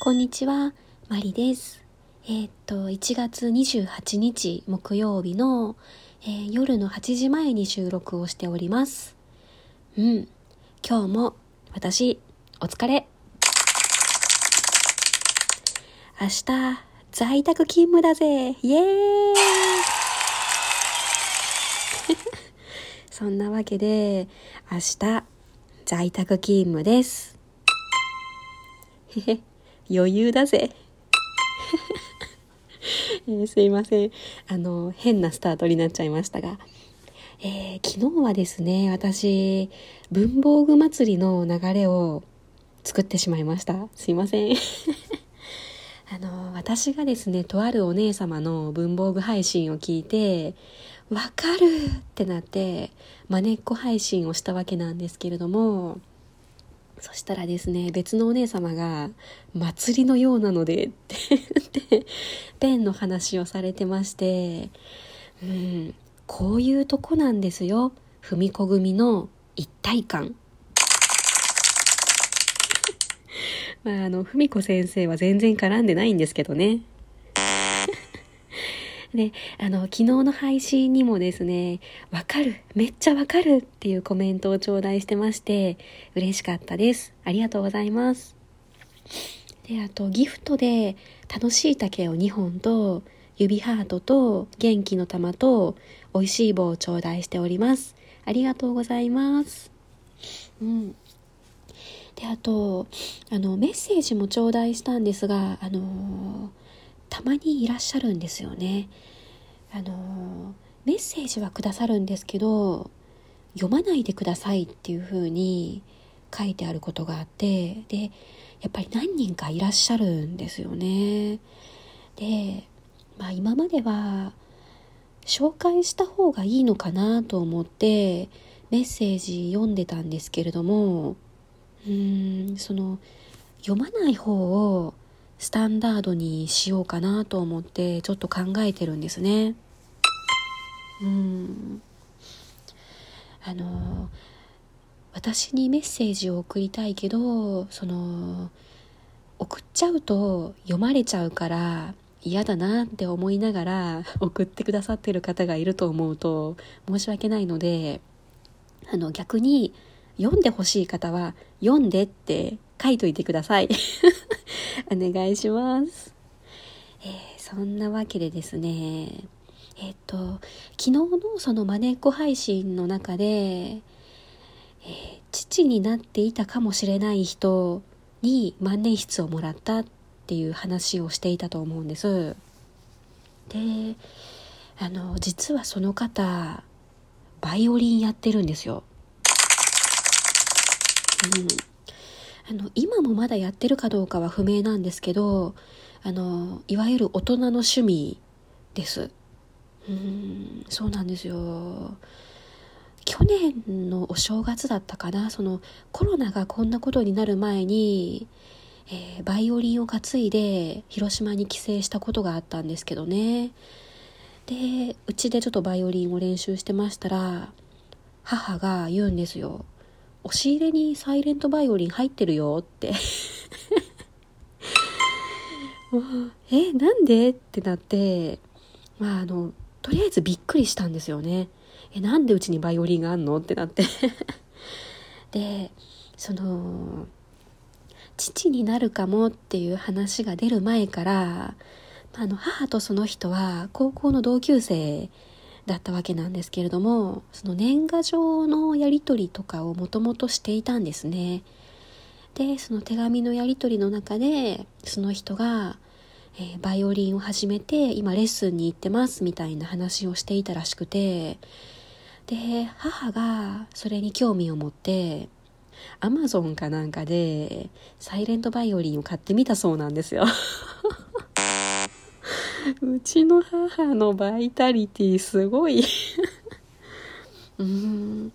こんにちは、マリです。えーっと、1月28日木曜日の、えー夜の8時前に収録をしております。うん、今日も私、お疲れ。明日、在宅勤務だぜイエーイ そんなわけで、明日、在宅勤務です。へへ、余裕だぜ。えーすいません。あの、変なスタートになっちゃいましたが。えー昨日はですね、私、文房具祭りの流れを作ってしまいました。すいません。あの、私がですね、とあるお姉様の文房具配信を聞いて、わかるってなって、まねっこ配信をしたわけなんですけれども、そしたらですね、別のお姉様が、祭りのようなので、って、ペンの話をされてまして、うん、こういうとこなんですよ。踏み子組の一体感。まあ、あの、文子先生は全然絡んでないんですけどね。で、あの、昨日の配信にもですね、わかる、めっちゃわかるっていうコメントを頂戴してまして、嬉しかったです。ありがとうございます。で、あと、ギフトで、楽しい竹を2本と、指ハートと、元気の玉と、美味しい棒を頂戴しております。ありがとうございます。うん。で、あと、あの、メッセージも頂戴したんですが、あのたまにいらっしゃるんですよね。あのメッセージはくださるんですけど、読まないでくださいっていう風に書いてあることがあって、で、やっぱり何人かいらっしゃるんですよね。で、まあ今までは紹介した方がいいのかなと思ってメッセージ読んでたんですけれども、うーん、その読まない方をスタンダードにしようかなと思ってちょっと考えてるんですね。うん。あの、私にメッセージを送りたいけど、その、送っちゃうと読まれちゃうから嫌だなって思いながら 送ってくださってる方がいると思うと申し訳ないので、あの逆に読んでほしい方は読んでって書いといてください。お願いします。えーそんなわけでですね、えっ、と、昨日のそのマネっこ配信の中で、えー父になっていたかもしれない人に万年筆をもらったっていう話をしていたと思うんです。で、あの、実はその方、バイオリンやってるんですよ。うん。あの、今もまだやってるかどうかは不明なんですけど、あの、いわゆる大人の趣味です。うん、そうなんですよ。去年のお正月だったかな、そのコロナがこんなことになる前に、えーバイオリンを担いで広島に帰省したことがあったんですけどね。で、うちでちょっとバイオリンを練習してましたら、母が言うんですよ。押し入れにサイレントバイオリン入ってるよって。え、なんで？ってなって、まああの、とりあえずびっくりしたんですよね。え、なんでうちにバイオリンがあんの？ってなって。で、その、父になるかもっていう話が出る前から、あの、母とその人は高校の同級生だったわけなんですけれども、その年賀状のやり取りとかをもともとしていたんですね。で、その手紙のやり取りの中で、その人が、えーバイオリンを始めて、今レッスンに行ってますみたいな話をしていたらしくて、で、母がそれに興味を持って、アマゾンかなんかで、サイレントバイオリンを買ってみたそうなんですよ。うちの母のバイタリティすごい。うーん。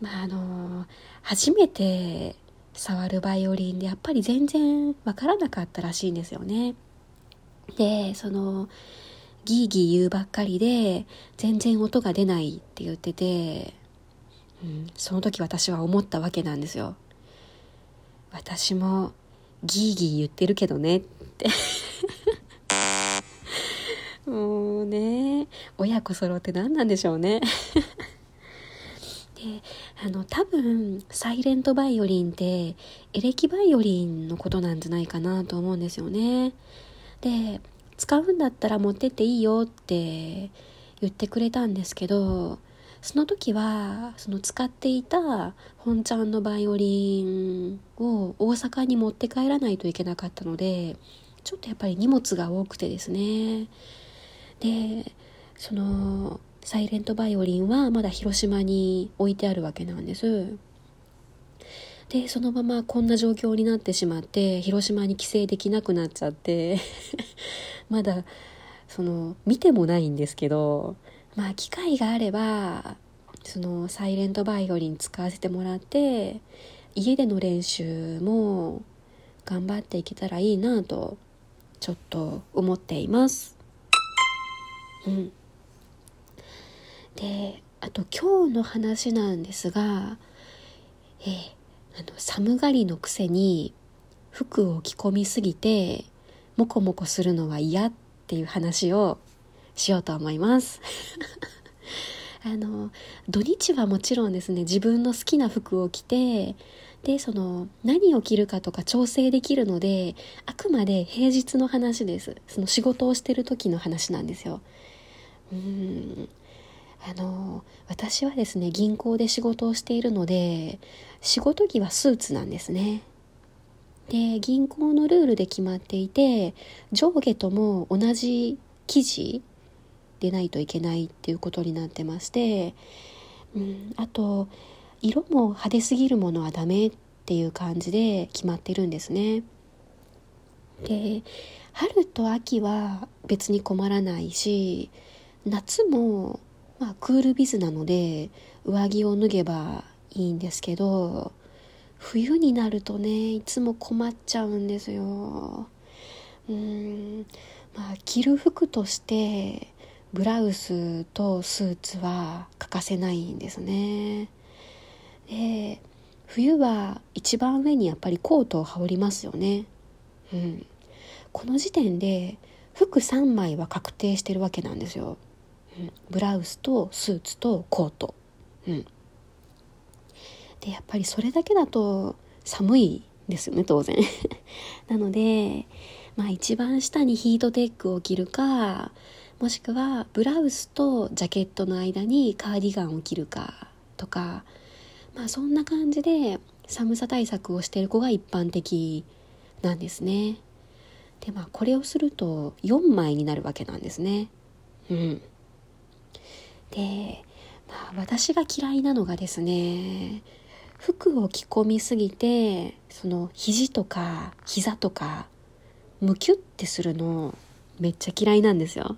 まあ、あの、初めて触るバイオリンでやっぱり全然わからなかったらしいんですよね。で、その、ギーギー言うばっかりで、全然音が出ないって言ってて、うん、その時私は思ったわけなんですよ。私もギーギー言ってるけどねってもうね。親子揃って何なんでしょうね。であの多分サイレントバイオリンってエレキバイオリンのことなんじゃないかなと思うんですよね。で使うんだったら持ってっていいよって言ってくれたんですけどその時はその使っていた本ちゃんのバイオリンを大阪に持って帰らないといけなかったのでちょっとやっぱり荷物が多くてですね。でそのサイレントバイオリンはまだ広島に置いてあるわけなんです。でそのままこんな状況になってしまって広島に帰省できなくなっちゃって まだその見てもないんですけどまあ機会があればそのサイレントバイオリン使わせてもらって家での練習も頑張っていけたらいいなとちょっと思っています。うん。であと今日の話なんですがえー、あの寒がりのくせに服を着込みすぎてモコモコするのは嫌っていう話をしようと思います。あの土日はもちろんですね自分の好きな服を着てでその何を着るかとか調整できるのであくまで平日の話です。その仕事をしてる時の話なんですよ。うん。あの私はですね銀行で仕事をしているので仕事着はスーツなんですね。で銀行のルールで決まっていて上下とも同じ生地でないといけないっていうことになってまして、うん、あと色も派手すぎるものはダメっていう感じで決まってるんですね。で春と秋は別に困らないし夏もまあクールビズなので上着を脱げばいいんですけど冬になるとねいつも困っちゃうんですよ。うんまあ着る服としてブラウスとスーツは欠かせないんですね。で冬は一番上にやっぱりコートを羽織りますよね。うん。この時点で服3枚は確定してるわけなんですよ、ブラウスとスーツとコート。うん。でやっぱりそれだけだと寒いですよね当然。なのでまあ一番下にヒートテックを着るかもしくはブラウスとジャケットの間にカーディガンを着るかとか。まあそんな感じで寒さ対策をしている子が一般的なんですね。でまあこれをすると4枚になるわけなんですね。うんでまあ私が嫌いなのがですね服を着込みすぎてその肘とか膝とかムキュッてするのめっちゃ嫌いなんですよ。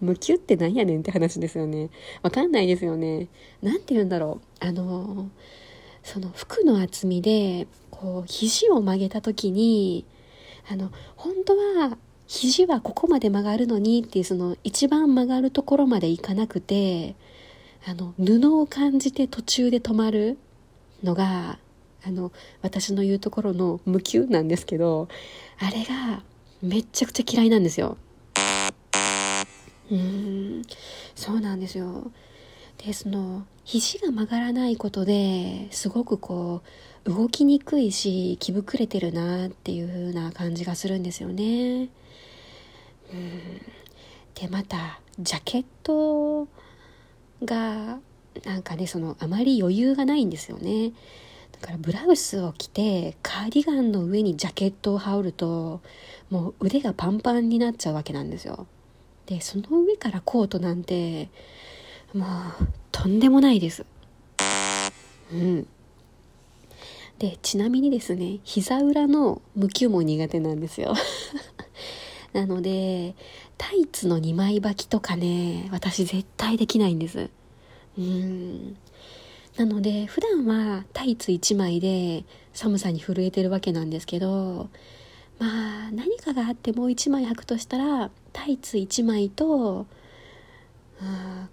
ムキュってなんやねんって話ですよね。わかんないですよね。何て言うんだろう。あのその服の厚みでこう肘を曲げた時にあの本当は肘はここまで曲がるのにっていうその一番曲がるところまでいかなくてあの布を感じて途中で止まるのがあの私の言うところの無給なんですけどあれがめっちゃくちゃ嫌いなんですよ。うん。そうなんですよ。でその肘が曲がらないことですごくこう動きにくいし気膨れてるなっていう風な感じがするんですよね。うんでまたジャケットがなんかねそのあまり余裕がないんですよね。だからブラウスを着てカーディガンの上にジャケットを羽織るともう腕がパンパンになっちゃうわけなんですよ。でその上からコートなんてもうとんでもないです。うん。でちなみにですね膝裏の向きも苦手なんですよ。なのでタイツの2枚履きとかね私絶対できないんです。うん。なので普段はタイツ1枚で寒さに震えてるわけなんですけどまあ何かがあってもう1枚履くとしたらタイツ1枚と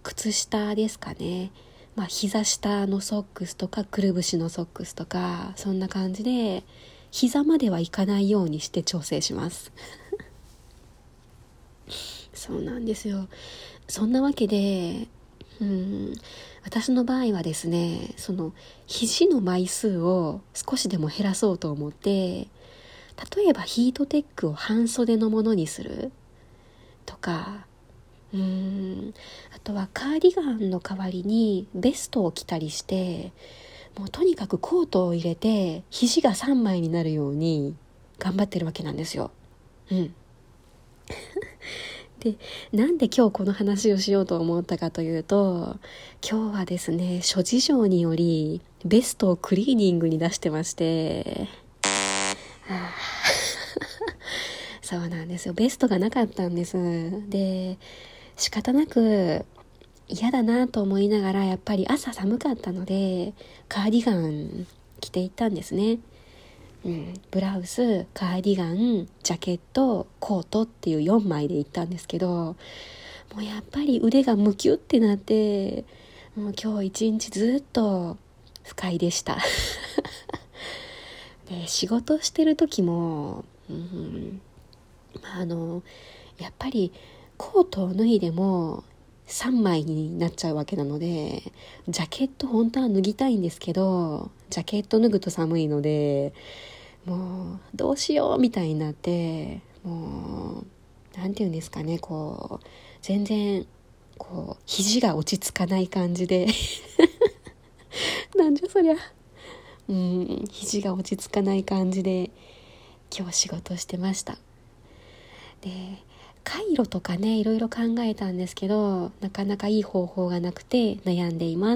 靴下ですかね。まあ、膝下のソックスとかくるぶしのソックスとかそんな感じで膝まではいかないようにして調整します。そうなんですよそんなわけでうん私の場合はですねその肘の枚数を少しでも減らそうと思って例えばヒートテックを半袖のものにするとかうーんあとはカーディガンの代わりにベストを着たりしてもうとにかくコートを入れて肘が3枚になるように頑張ってるわけなんですよ。うん でなんで今日この話をしようと思ったかというと今日はですね諸事情によりベストをクリーニングに出してまして。そうなんですよ。ベストがなかったんです。で仕方なく嫌だなと思いながらやっぱり朝寒かったのでカーディガン着ていったんですね。うん、ブラウスカーディガンジャケットコートっていう4枚で行ったんですけどもうやっぱり腕がムキュってなってもう今日一日ずっと不快でした。で仕事してる時も、うん、まあ、あのやっぱりコートを脱いでも3枚になっちゃうわけなのでジャケット本当は脱ぎたいんですけどジャケット脱ぐと寒いのでもうどうしようみたいになってもう何て言うんですかねこう全然こう肘が落ち着かない感じで。なんじゃそりゃ。うん肘が落ち着かない感じで今日仕事してました。で回路とかねいろいろ考えたんですけどなかなかいい方法がなくて悩んでいます。